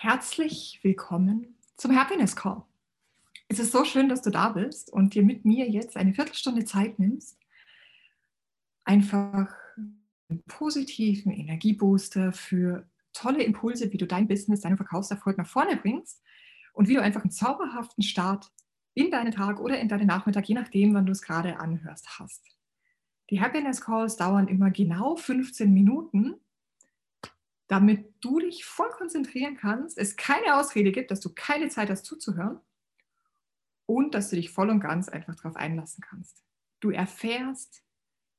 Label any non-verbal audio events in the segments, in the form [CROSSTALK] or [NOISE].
Herzlich willkommen zum Happiness Call. Es ist so schön, dass du da bist und dir mit mir jetzt eine Viertelstunde Zeit nimmst, einfach einen positiven Energiebooster für tolle Impulse, wie du dein Business, deinen Verkaufserfolg nach vorne bringst und wie du einfach einen zauberhaften Start in deinen Tag oder in deinen Nachmittag, je nachdem, wann du es gerade anhörst, hast. Die Happiness Calls dauern immer genau 15 Minuten damit du dich voll konzentrieren kannst, es keine Ausrede gibt, dass du keine Zeit hast zuzuhören und dass du dich voll und ganz einfach darauf einlassen kannst. Du erfährst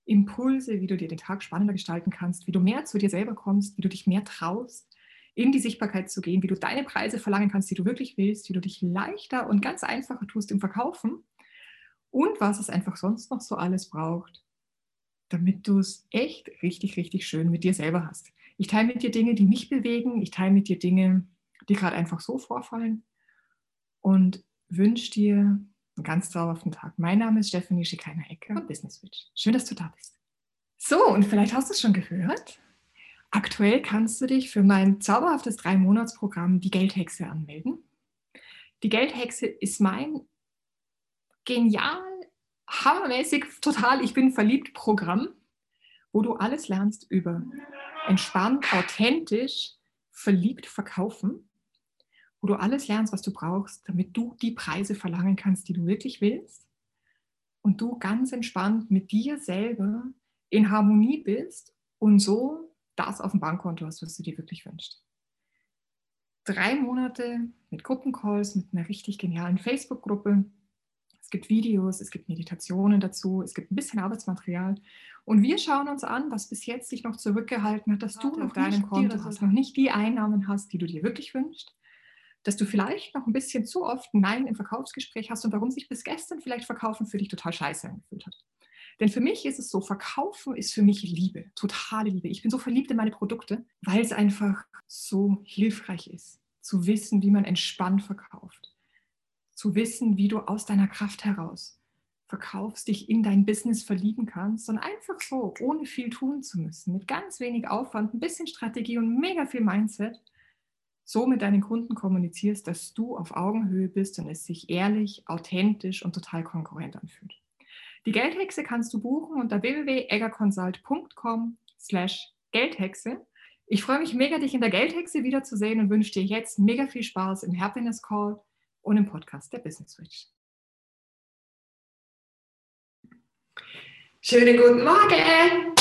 Impulse, wie du dir den Tag spannender gestalten kannst, wie du mehr zu dir selber kommst, wie du dich mehr traust, in die Sichtbarkeit zu gehen, wie du deine Preise verlangen kannst, die du wirklich willst, wie du dich leichter und ganz einfacher tust im Verkaufen und was es einfach sonst noch so alles braucht, damit du es echt richtig, richtig schön mit dir selber hast. Ich teile mit dir Dinge, die mich bewegen. Ich teile mit dir Dinge, die gerade einfach so vorfallen. Und wünsche dir einen ganz zauberhaften Tag. Mein Name ist Stephanie Schikainer-Ecke von Business Switch. Schön, dass du da bist. So, und vielleicht hast du es schon gehört. Aktuell kannst du dich für mein zauberhaftes Drei-Monats-Programm Die Geldhexe anmelden. Die Geldhexe ist mein genial, hammermäßig, total, ich bin verliebt Programm, wo du alles lernst über entspannt, authentisch, verliebt verkaufen, wo du alles lernst, was du brauchst, damit du die Preise verlangen kannst, die du wirklich willst und du ganz entspannt mit dir selber in Harmonie bist und so das auf dem Bankkonto hast, was du dir wirklich wünschst. Drei Monate mit Gruppencalls, mit einer richtig genialen Facebook-Gruppe, es gibt Videos, es gibt Meditationen dazu, es gibt ein bisschen Arbeitsmaterial. Und wir schauen uns an, was bis jetzt dich noch zurückgehalten hat, dass du auf deinem Konto hast, noch nicht die Einnahmen hast, die du dir wirklich wünschst, dass du vielleicht noch ein bisschen zu oft Nein im Verkaufsgespräch hast und warum sich bis gestern vielleicht Verkaufen für dich total scheiße angefühlt hat. Denn für mich ist es so, Verkaufen ist für mich Liebe, totale Liebe. Ich bin so verliebt in meine Produkte, weil es einfach so hilfreich ist, zu wissen, wie man entspannt verkauft zu wissen, wie du aus deiner Kraft heraus verkaufst, dich in dein Business verlieben kannst, sondern einfach so, ohne viel tun zu müssen, mit ganz wenig Aufwand, ein bisschen Strategie und mega viel Mindset, so mit deinen Kunden kommunizierst, dass du auf Augenhöhe bist und es sich ehrlich, authentisch und total konkurrent anfühlt. Die Geldhexe kannst du buchen unter www.eggerconsult.com slash Geldhexe. Ich freue mich mega, dich in der Geldhexe wiederzusehen und wünsche dir jetzt mega viel Spaß im Happiness Call und im Podcast der Business Switch. Schönen guten Morgen!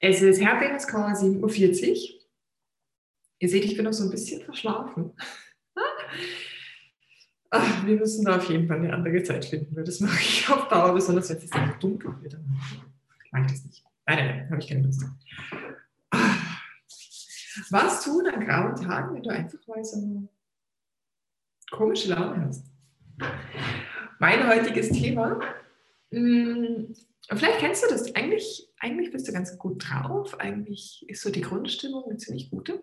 Es ist Happiness Call 7.40 Uhr. Ihr seht, ich bin noch so ein bisschen verschlafen. [LAUGHS] Ach, wir müssen da auf jeden Fall eine andere Zeit finden, weil das mache ich auf Dauer, besonders wenn es jetzt dunkel wird. Ich das nicht. Nein, nein, nein, habe ich keine Lust. Was tun an grauen Tagen, wenn du einfach mal so komische Laune hast. Mein heutiges Thema, hm, vielleicht kennst du das, eigentlich, eigentlich bist du ganz gut drauf, eigentlich ist so die Grundstimmung eine ziemlich gute.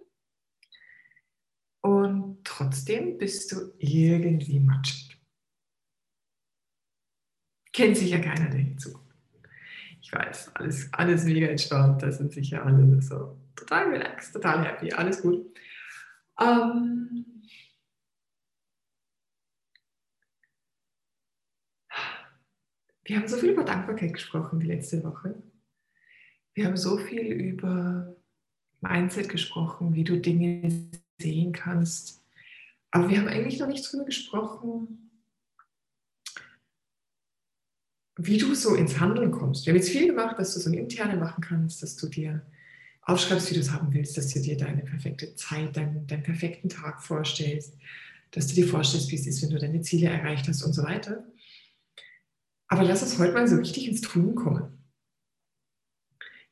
Und trotzdem bist du irgendwie matschig. Kennt sicher keiner der hinzu. Ich weiß, alles, alles mega entspannt, da sind sicher alle so total relaxed, total happy, alles gut. Ähm, Wir haben so viel über Dankbarkeit gesprochen die letzte Woche. Wir haben so viel über Mindset gesprochen, wie du Dinge sehen kannst. Aber wir haben eigentlich noch nicht darüber gesprochen, wie du so ins Handeln kommst. Wir haben jetzt viel gemacht, dass du so ein Interne machen kannst, dass du dir aufschreibst, wie du es haben willst, dass du dir deine perfekte Zeit, deinen, deinen perfekten Tag vorstellst, dass du dir vorstellst, wie es ist, wenn du deine Ziele erreicht hast und so weiter. Aber lass uns heute mal so richtig ins Tun kommen.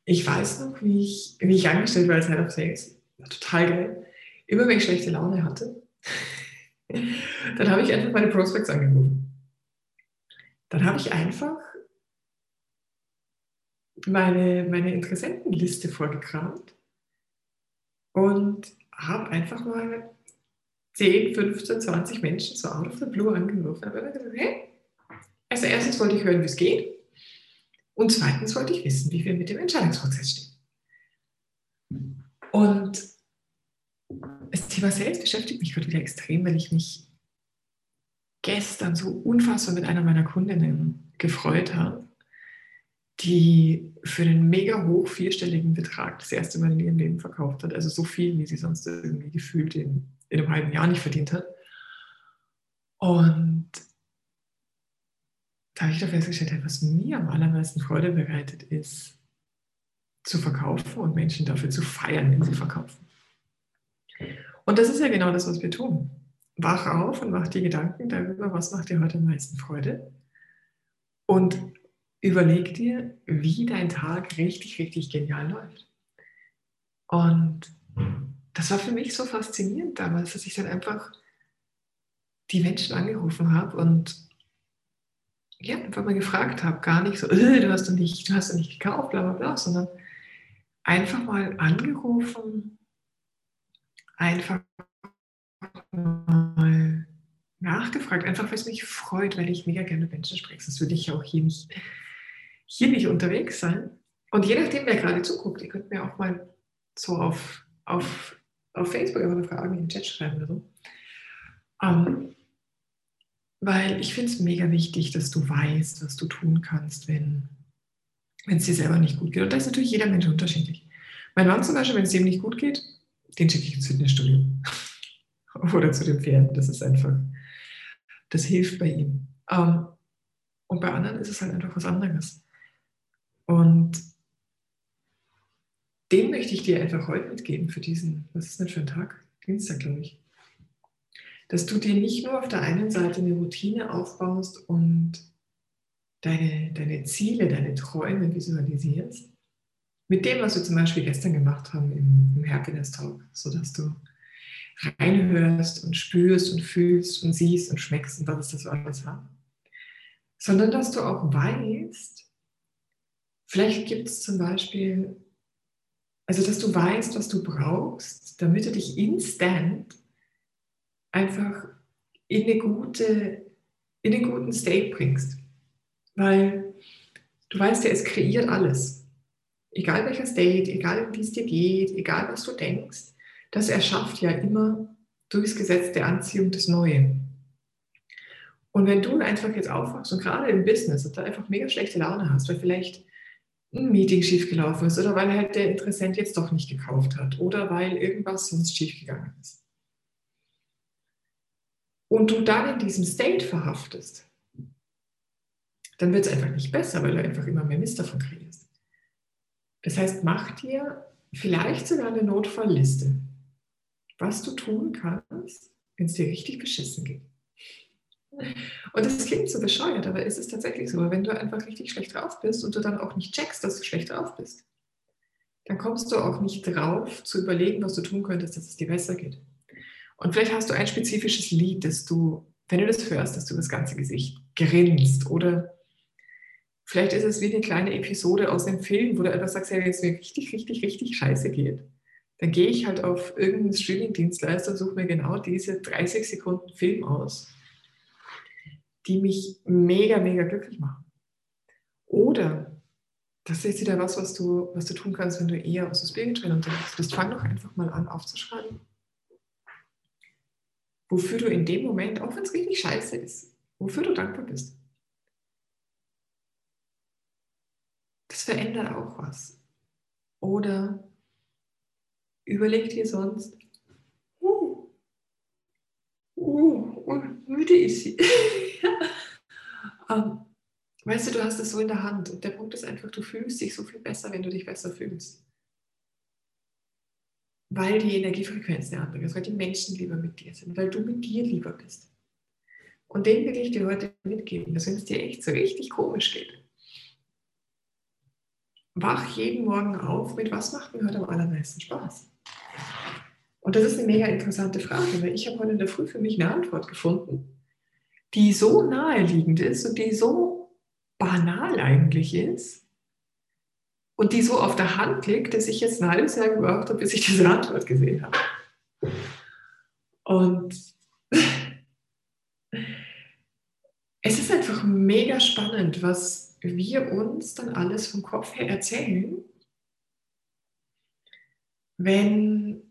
Ich weiß noch, wie ich, wie ich angestellt war als Head of Sales. War total geil. Immer wenn ich schlechte Laune hatte, [LAUGHS] dann habe ich einfach meine Prospects angerufen. Dann habe ich einfach meine, meine Interessentenliste vorgekramt und habe einfach mal 10, 15, 20 Menschen so out of the blue angerufen. Immer gesagt, hey, also erstens wollte ich hören, wie es geht. Und zweitens wollte ich wissen, wie wir mit dem Entscheidungsprozess stehen. Und Thema Sales beschäftigt mich gerade wieder extrem, weil ich mich gestern so unfassbar mit einer meiner Kundinnen gefreut habe, die für einen mega hoch vierstelligen Betrag das erste Mal in ihrem Leben verkauft hat. Also so viel, wie sie sonst irgendwie gefühlt in, in einem halben Jahr nicht verdient hat. Und da habe ich doch festgestellt, was mir am allermeisten Freude bereitet, ist zu verkaufen und Menschen dafür zu feiern, wenn sie verkaufen. Und das ist ja genau das, was wir tun. Wach auf und mach dir Gedanken darüber, was macht dir heute am meisten Freude. Und überleg dir, wie dein Tag richtig, richtig genial läuft. Und das war für mich so faszinierend damals, dass ich dann einfach die Menschen angerufen habe und ja, einfach mal gefragt habe, gar nicht so, äh, du hast doch nicht, du hast doch nicht gekauft, bla bla bla, sondern einfach mal angerufen, einfach mal nachgefragt, einfach weil es mich freut, weil ich mega gerne Menschen spreche. Sonst würde ich auch hier nicht, hier nicht unterwegs sein. Und je nachdem, wer gerade zuguckt, ihr könnt mir auch mal so auf, auf, auf Facebook eine Frage in den Chat schreiben oder so. Ähm, weil ich finde es mega wichtig, dass du weißt, was du tun kannst, wenn es dir selber nicht gut geht. Und da ist natürlich jeder Mensch unterschiedlich. Mein Mann zum Beispiel, wenn es ihm nicht gut geht, den schicke ich ins Fitnessstudio. [LAUGHS] Oder zu dem Pferd. Das ist einfach, das hilft bei ihm. Ähm, und bei anderen ist es halt einfach was anderes. Und den möchte ich dir einfach heute mitgeben für diesen, was ist denn für ein Tag? Dienstag, glaube ich dass du dir nicht nur auf der einen Seite eine Routine aufbaust und deine, deine Ziele, deine Träume visualisierst, mit dem, was wir zum Beispiel gestern gemacht haben im, im Happiness Talk, sodass du reinhörst und spürst und fühlst und siehst und schmeckst und was ist das alles hat, sondern dass du auch weißt, vielleicht gibt es zum Beispiel, also dass du weißt, was du brauchst, damit du dich instant einfach in, eine gute, in einen guten State bringst. Weil du weißt ja, es kreiert alles. Egal welcher State, egal wie es dir geht, egal was du denkst, das erschafft ja immer durchs Gesetz der Anziehung das Neue. Und wenn du einfach jetzt aufwachst und gerade im Business und da einfach mega schlechte Laune hast, weil vielleicht ein Meeting schiefgelaufen ist oder weil halt der Interessent jetzt doch nicht gekauft hat oder weil irgendwas sonst schiefgegangen ist, und du dann in diesem State verhaftest, dann wird es einfach nicht besser, weil du einfach immer mehr Mist davon kriegst. Das heißt, mach dir vielleicht sogar eine Notfallliste, was du tun kannst, wenn es dir richtig beschissen geht. Und das klingt so bescheuert, aber es ist tatsächlich so, wenn du einfach richtig schlecht drauf bist und du dann auch nicht checkst, dass du schlecht drauf bist, dann kommst du auch nicht drauf zu überlegen, was du tun könntest, dass es dir besser geht. Und vielleicht hast du ein spezifisches Lied, das du, wenn du das hörst, dass du das ganze Gesicht grinst. Oder vielleicht ist es wie eine kleine Episode aus dem Film, wo du etwas sagst, ja, wenn es mir richtig, richtig, richtig scheiße geht. Dann gehe ich halt auf irgendeinen Streaming-Dienstleister und suche mir genau diese 30 Sekunden Film aus, die mich mega, mega glücklich machen. Oder das ist wieder was, was du, was du tun kannst, wenn du eher aus dem Spiritual unterwegs bist. Fang doch einfach mal an aufzuschreiben wofür du in dem Moment, auch wenn es richtig scheiße ist, wofür du dankbar bist. Das verändert auch was. Oder überleg dir sonst, uh, uh, uh müde ist sie. um, [LAUGHS] ähm, weißt du, du hast es so in der Hand und der Punkt ist einfach, du fühlst dich so viel besser, wenn du dich besser fühlst weil die Energiefrequenz eine andere ist, weil die Menschen lieber mit dir sind, weil du mit dir lieber bist. Und den will ich dir heute mitgeben, dass wenn es dir echt so richtig komisch geht, wach jeden Morgen auf mit, was macht mir heute am allermeisten Spaß? Und das ist eine mega interessante Frage, weil ich habe heute in der Früh für mich eine Antwort gefunden, die so naheliegend ist und die so banal eigentlich ist, und die so auf der Hand liegt, dass ich jetzt ein halbes Jahr gebraucht habe, bis ich diese Antwort gesehen habe. Und es ist einfach mega spannend, was wir uns dann alles vom Kopf her erzählen, wenn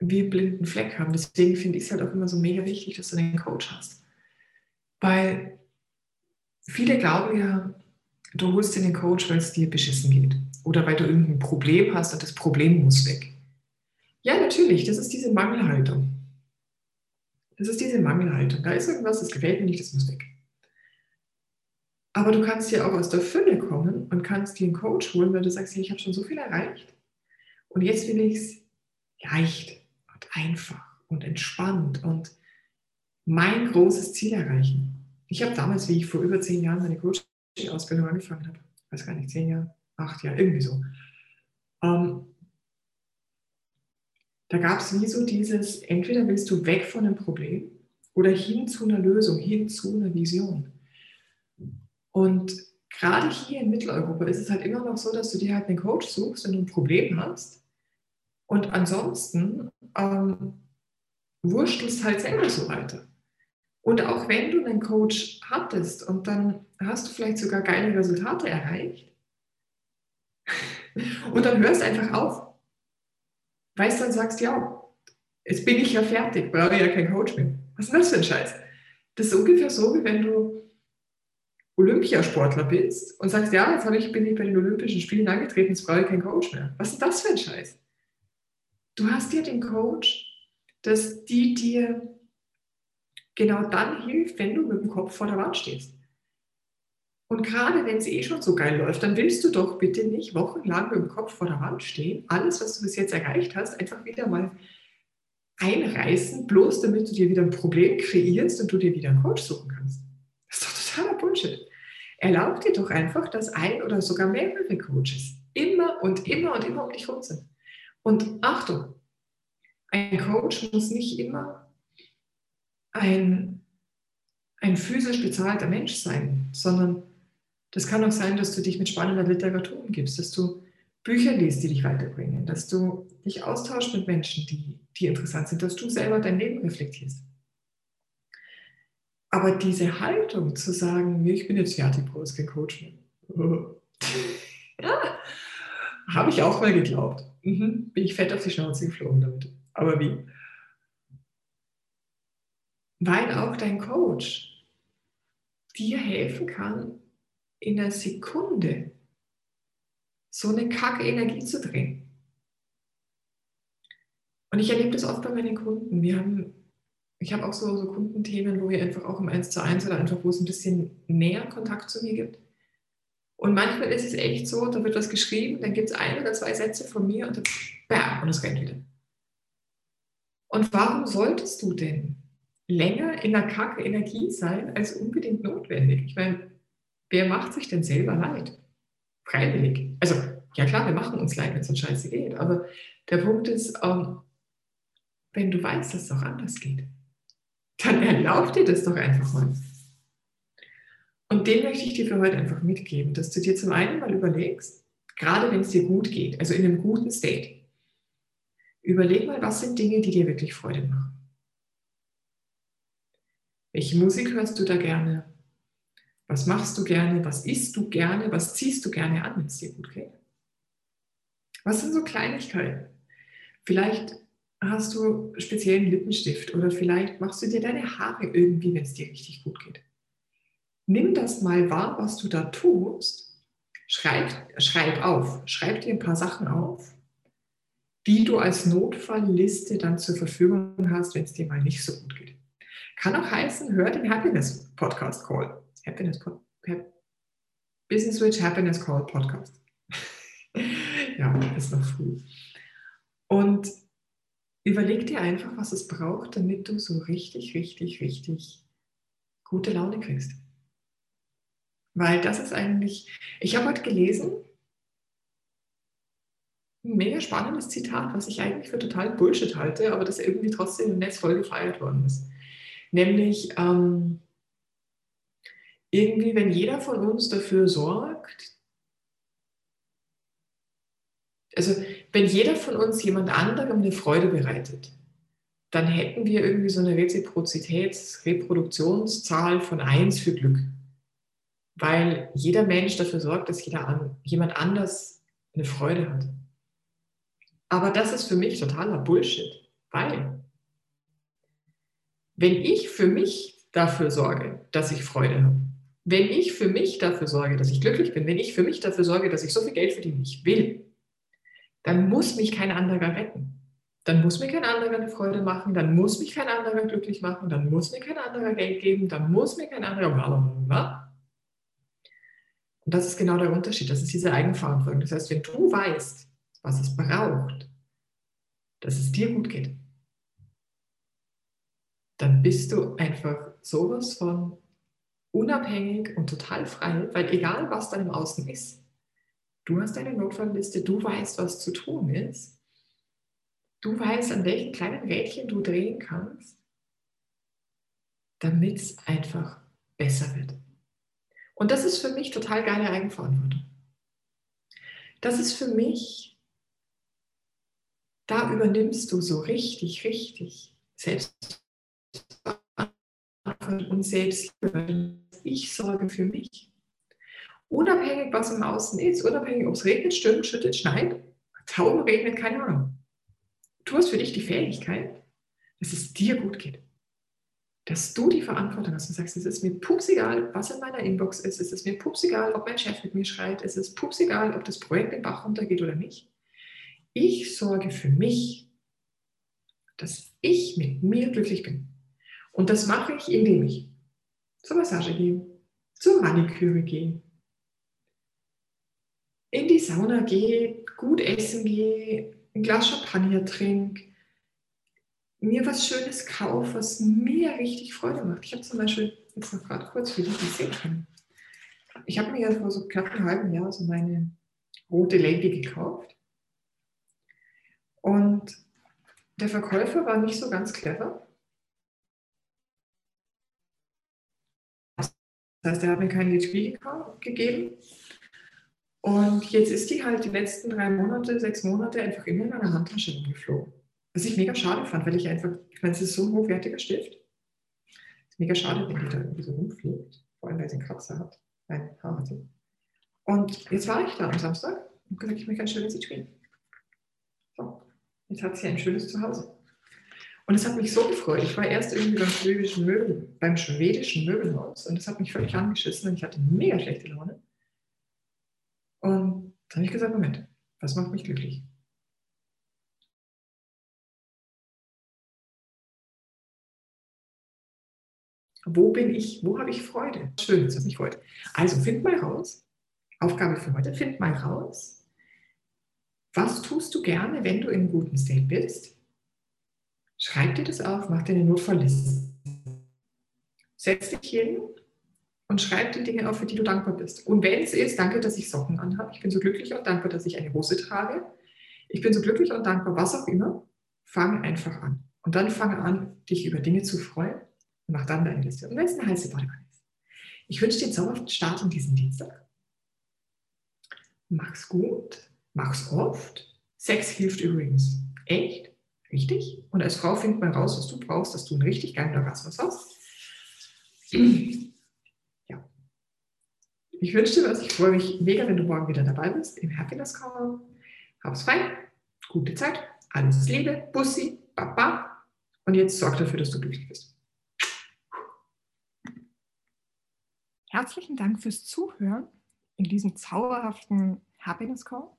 einen blinden Fleck haben. Deswegen finde ich es halt auch immer so mega wichtig, dass du einen Coach hast. Weil viele glauben ja, du holst dir den Coach, weil es dir beschissen geht. Oder weil du irgendein Problem hast und das Problem muss weg. Ja, natürlich, das ist diese Mangelhaltung. Das ist diese Mangelhaltung. Da ist irgendwas, das gefällt mir nicht, das muss weg. Aber du kannst ja auch aus der Fülle kommen und kannst dir einen Coach holen, weil du sagst, ich habe schon so viel erreicht und jetzt will ich es leicht und einfach und entspannt und mein großes Ziel erreichen. Ich habe damals, wie ich vor über zehn Jahren meine Coaching-Ausbildung angefangen habe, weiß gar nicht, zehn Jahre, acht Jahre, irgendwie so, ähm, da gab es wie so dieses, entweder willst du weg von einem Problem oder hin zu einer Lösung, hin zu einer Vision. Und gerade hier in Mitteleuropa ist es halt immer noch so, dass du dir halt einen Coach suchst, wenn du ein Problem hast. Und ansonsten ähm, wurstelst halt selber so weiter. Und auch wenn du einen Coach hattest und dann hast du vielleicht sogar geile Resultate erreicht [LAUGHS] und dann hörst einfach auf. Weißt du, dann sagst, ja, jetzt bin ich ja fertig, brauche ich ja keinen Coach mehr. Was ist denn das für ein Scheiß? Das ist ungefähr so, wie wenn du Olympiasportler bist und sagst, ja, jetzt ich, bin ich bei den Olympischen Spielen angetreten, jetzt brauche ich keinen Coach mehr. Was ist das für ein Scheiß? Du hast dir den Coach, dass die dir genau dann hilft, wenn du mit dem Kopf vor der Wand stehst. Und gerade wenn es eh schon so geil läuft, dann willst du doch bitte nicht wochenlang mit dem Kopf vor der Wand stehen, alles, was du bis jetzt erreicht hast, einfach wieder mal einreißen, bloß damit du dir wieder ein Problem kreierst und du dir wieder einen Coach suchen kannst. Das ist doch totaler Bullshit. Erlaub dir doch einfach, dass ein oder sogar mehrere Coaches immer und immer und immer um dich rum sind. Und Achtung, ein Coach muss nicht immer ein, ein physisch bezahlter Mensch sein, sondern das kann auch sein, dass du dich mit spannender Literatur umgibst, dass du Bücher liest, die dich weiterbringen, dass du dich austauschst mit Menschen, die, die interessant sind, dass du selber dein Leben reflektierst. Aber diese Haltung zu sagen, ich bin jetzt fertig, Coach mehr. [LAUGHS] ja, habe ich auch mal geglaubt. Mhm. Bin ich fett auf die Schnauze geflogen damit. Aber wie? Weil auch dein Coach dir helfen kann, in einer Sekunde so eine kacke Energie zu drehen. Und ich erlebe das oft bei meinen Kunden. Wir haben ich habe auch so, so Kundenthemen, wo wir einfach auch im 1 zu 1 oder einfach, wo es ein bisschen näher Kontakt zu mir gibt. Und manchmal ist es echt so, da wird was geschrieben, dann gibt es ein oder zwei Sätze von mir und dann bam, und es rennt wieder. Und warum solltest du denn länger in der kacke Energie sein, als unbedingt notwendig? Ich meine, wer macht sich denn selber leid? Freiwillig. Also, ja klar, wir machen uns leid, wenn es uns scheiße geht, aber der Punkt ist, ähm, wenn du weißt, dass es auch anders geht, dann erlaub dir das doch einfach mal. Und den möchte ich dir für heute einfach mitgeben, dass du dir zum einen mal überlegst, gerade wenn es dir gut geht, also in einem guten State, überleg mal, was sind Dinge, die dir wirklich Freude machen. Welche Musik hörst du da gerne? Was machst du gerne? Was isst du gerne? Was ziehst du gerne an, wenn es dir gut geht? Was sind so Kleinigkeiten? Vielleicht hast du speziellen Lippenstift oder vielleicht machst du dir deine Haare irgendwie, wenn es dir richtig gut geht. Nimm das mal wahr, was du da tust. Schreib, schreib auf, schreib dir ein paar Sachen auf, die du als Notfallliste dann zur Verfügung hast, wenn es dir mal nicht so gut geht. Kann auch heißen, hör den Happiness Podcast Call. Happiness Pod, Business Switch Happiness Call Podcast. [LAUGHS] ja, ist noch früh. Und Überleg dir einfach, was es braucht, damit du so richtig, richtig, richtig gute Laune kriegst. Weil das ist eigentlich, ich habe heute gelesen, ein mega spannendes Zitat, was ich eigentlich für total Bullshit halte, aber das irgendwie trotzdem im Netz voll gefeiert worden ist. Nämlich, ähm, irgendwie, wenn jeder von uns dafür sorgt, also wenn jeder von uns jemand anderem eine Freude bereitet, dann hätten wir irgendwie so eine Reziprozitäts-Reproduktionszahl von 1 für Glück. Weil jeder Mensch dafür sorgt, dass jeder an, jemand anders eine Freude hat. Aber das ist für mich totaler Bullshit. Weil, wenn ich für mich dafür sorge, dass ich Freude habe, wenn ich für mich dafür sorge, dass ich glücklich bin, wenn ich für mich dafür sorge, dass ich so viel Geld verdiene, wie ich will, dann muss mich kein anderer retten. Dann muss mir kein anderer eine Freude machen, dann muss mich kein anderer glücklich machen, dann muss mir kein anderer Geld geben, dann muss mir kein anderer blablabla. Und das ist genau der Unterschied, das ist diese Eigenverantwortung. Das heißt, wenn du weißt, was es braucht, dass es dir gut geht, dann bist du einfach sowas von unabhängig und total frei, weil egal was dann im Außen ist, du hast deine Notfallliste, du weißt, was zu tun ist, du weißt, an welchen kleinen Rädchen du drehen kannst, damit es einfach besser wird. Und das ist für mich total geile Eigenverantwortung. Das ist für mich, da übernimmst du so richtig, richtig selbst und selbst ich sorge für mich. Unabhängig, was im Außen ist, unabhängig, ob es regnet, stürmt, schüttet, schneit, Tauben regnet, keine Ahnung. Du hast für dich die Fähigkeit, dass es dir gut geht. Dass du die Verantwortung hast und sagst, es ist mir pupsegal, was in meiner Inbox ist, es ist mir pupsegal, ob mein Chef mit mir schreit, es ist pupsegal, ob das Projekt den Bach runtergeht oder nicht. Ich sorge für mich, dass ich mit mir glücklich bin. Und das mache ich, indem ich zur Massage gehe, zur Maniküre gehe, in die Sauna gehe, gut essen gehe, ein Glas Champagner trinke, mir was Schönes kaufe, was mir richtig Freude macht. Ich habe zum Beispiel, jetzt noch gerade kurz für die, die sehen können, ich habe mir ja vor so knapp einem halben Jahr so meine rote Lady gekauft. Und der Verkäufer war nicht so ganz clever. Das heißt, er hat mir keinen HP gegeben. Und jetzt ist die halt die letzten drei Monate, sechs Monate einfach immer in meiner Handtasche rumgeflogen. Was ich mega schade fand, weil ich einfach, ich meine, es ist so ein hochwertiger Stift. Es ist mega schade, wenn die da irgendwie so rumfliegt. Vor allem, weil sie einen Kratzer hat. Nein, Haar hat sie. Und jetzt war ich da am Samstag und gesagt, ich möchte ein schönes Etui. So, jetzt hat sie ein schönes Zuhause. Und es hat mich so gefreut. Ich war erst irgendwie beim schwedischen, Möbel, beim schwedischen Möbelhaus und es hat mich völlig angeschissen und ich hatte mega schlechte Laune. Und dann habe ich gesagt, Moment, was macht mich glücklich? Wo bin ich? Wo habe ich Freude? Schön, das hat mich freut. Also find mal raus. Aufgabe für heute, find mal raus. Was tust du gerne, wenn du in einem guten State bist? Schreib dir das auf, mach dir eine Notfallliste. Setz dich hin und schreib die Dinge auf, für die du dankbar bist. Und wenn es ist, danke, dass ich Socken anhabe. Ich bin so glücklich und dankbar, dass ich eine Hose trage. Ich bin so glücklich und dankbar, was auch immer. Fange einfach an. Und dann fange an, dich über Dinge zu freuen und mach dann deine Liste. Und wenn es eine heiße Badewanne ist. Ich wünsche dir einen zauberhaften Start in diesen Dienstag. Mach's gut, mach's oft. Sex hilft übrigens echt. Richtig? Und als Frau findet man raus, was du brauchst, dass du einen richtig geilen Orgasmus hast. [CLEARS THROAT] Ja. Ich wünsche dir was. Ich freue mich mega, wenn du morgen wieder dabei bist im Happiness Call. Hab's fein. Gute Zeit. Alles Liebe. Bussi. Baba. Und jetzt sorg dafür, dass du glücklich bist. Herzlichen Dank fürs Zuhören in diesem zauberhaften Happiness Call,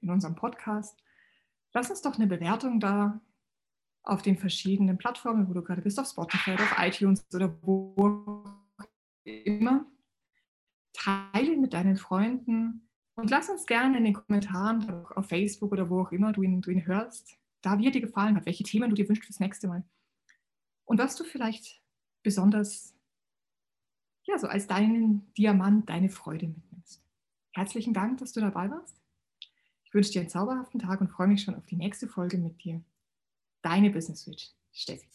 in unserem Podcast. Lass uns doch eine Bewertung da auf den verschiedenen Plattformen, wo du gerade bist, auf Spotify auf iTunes oder wo immer. Teile mit deinen Freunden und lass uns gerne in den Kommentaren auf Facebook oder wo auch immer du ihn, du ihn hörst, da wie er dir gefallen hat, welche Themen du dir wünschst fürs nächste Mal. Und was du vielleicht besonders, ja, so als deinen Diamant, deine Freude mitnimmst. Herzlichen Dank, dass du dabei warst. Wünsche dir einen zauberhaften Tag und freue mich schon auf die nächste Folge mit dir. Deine Business Switch, Steffi.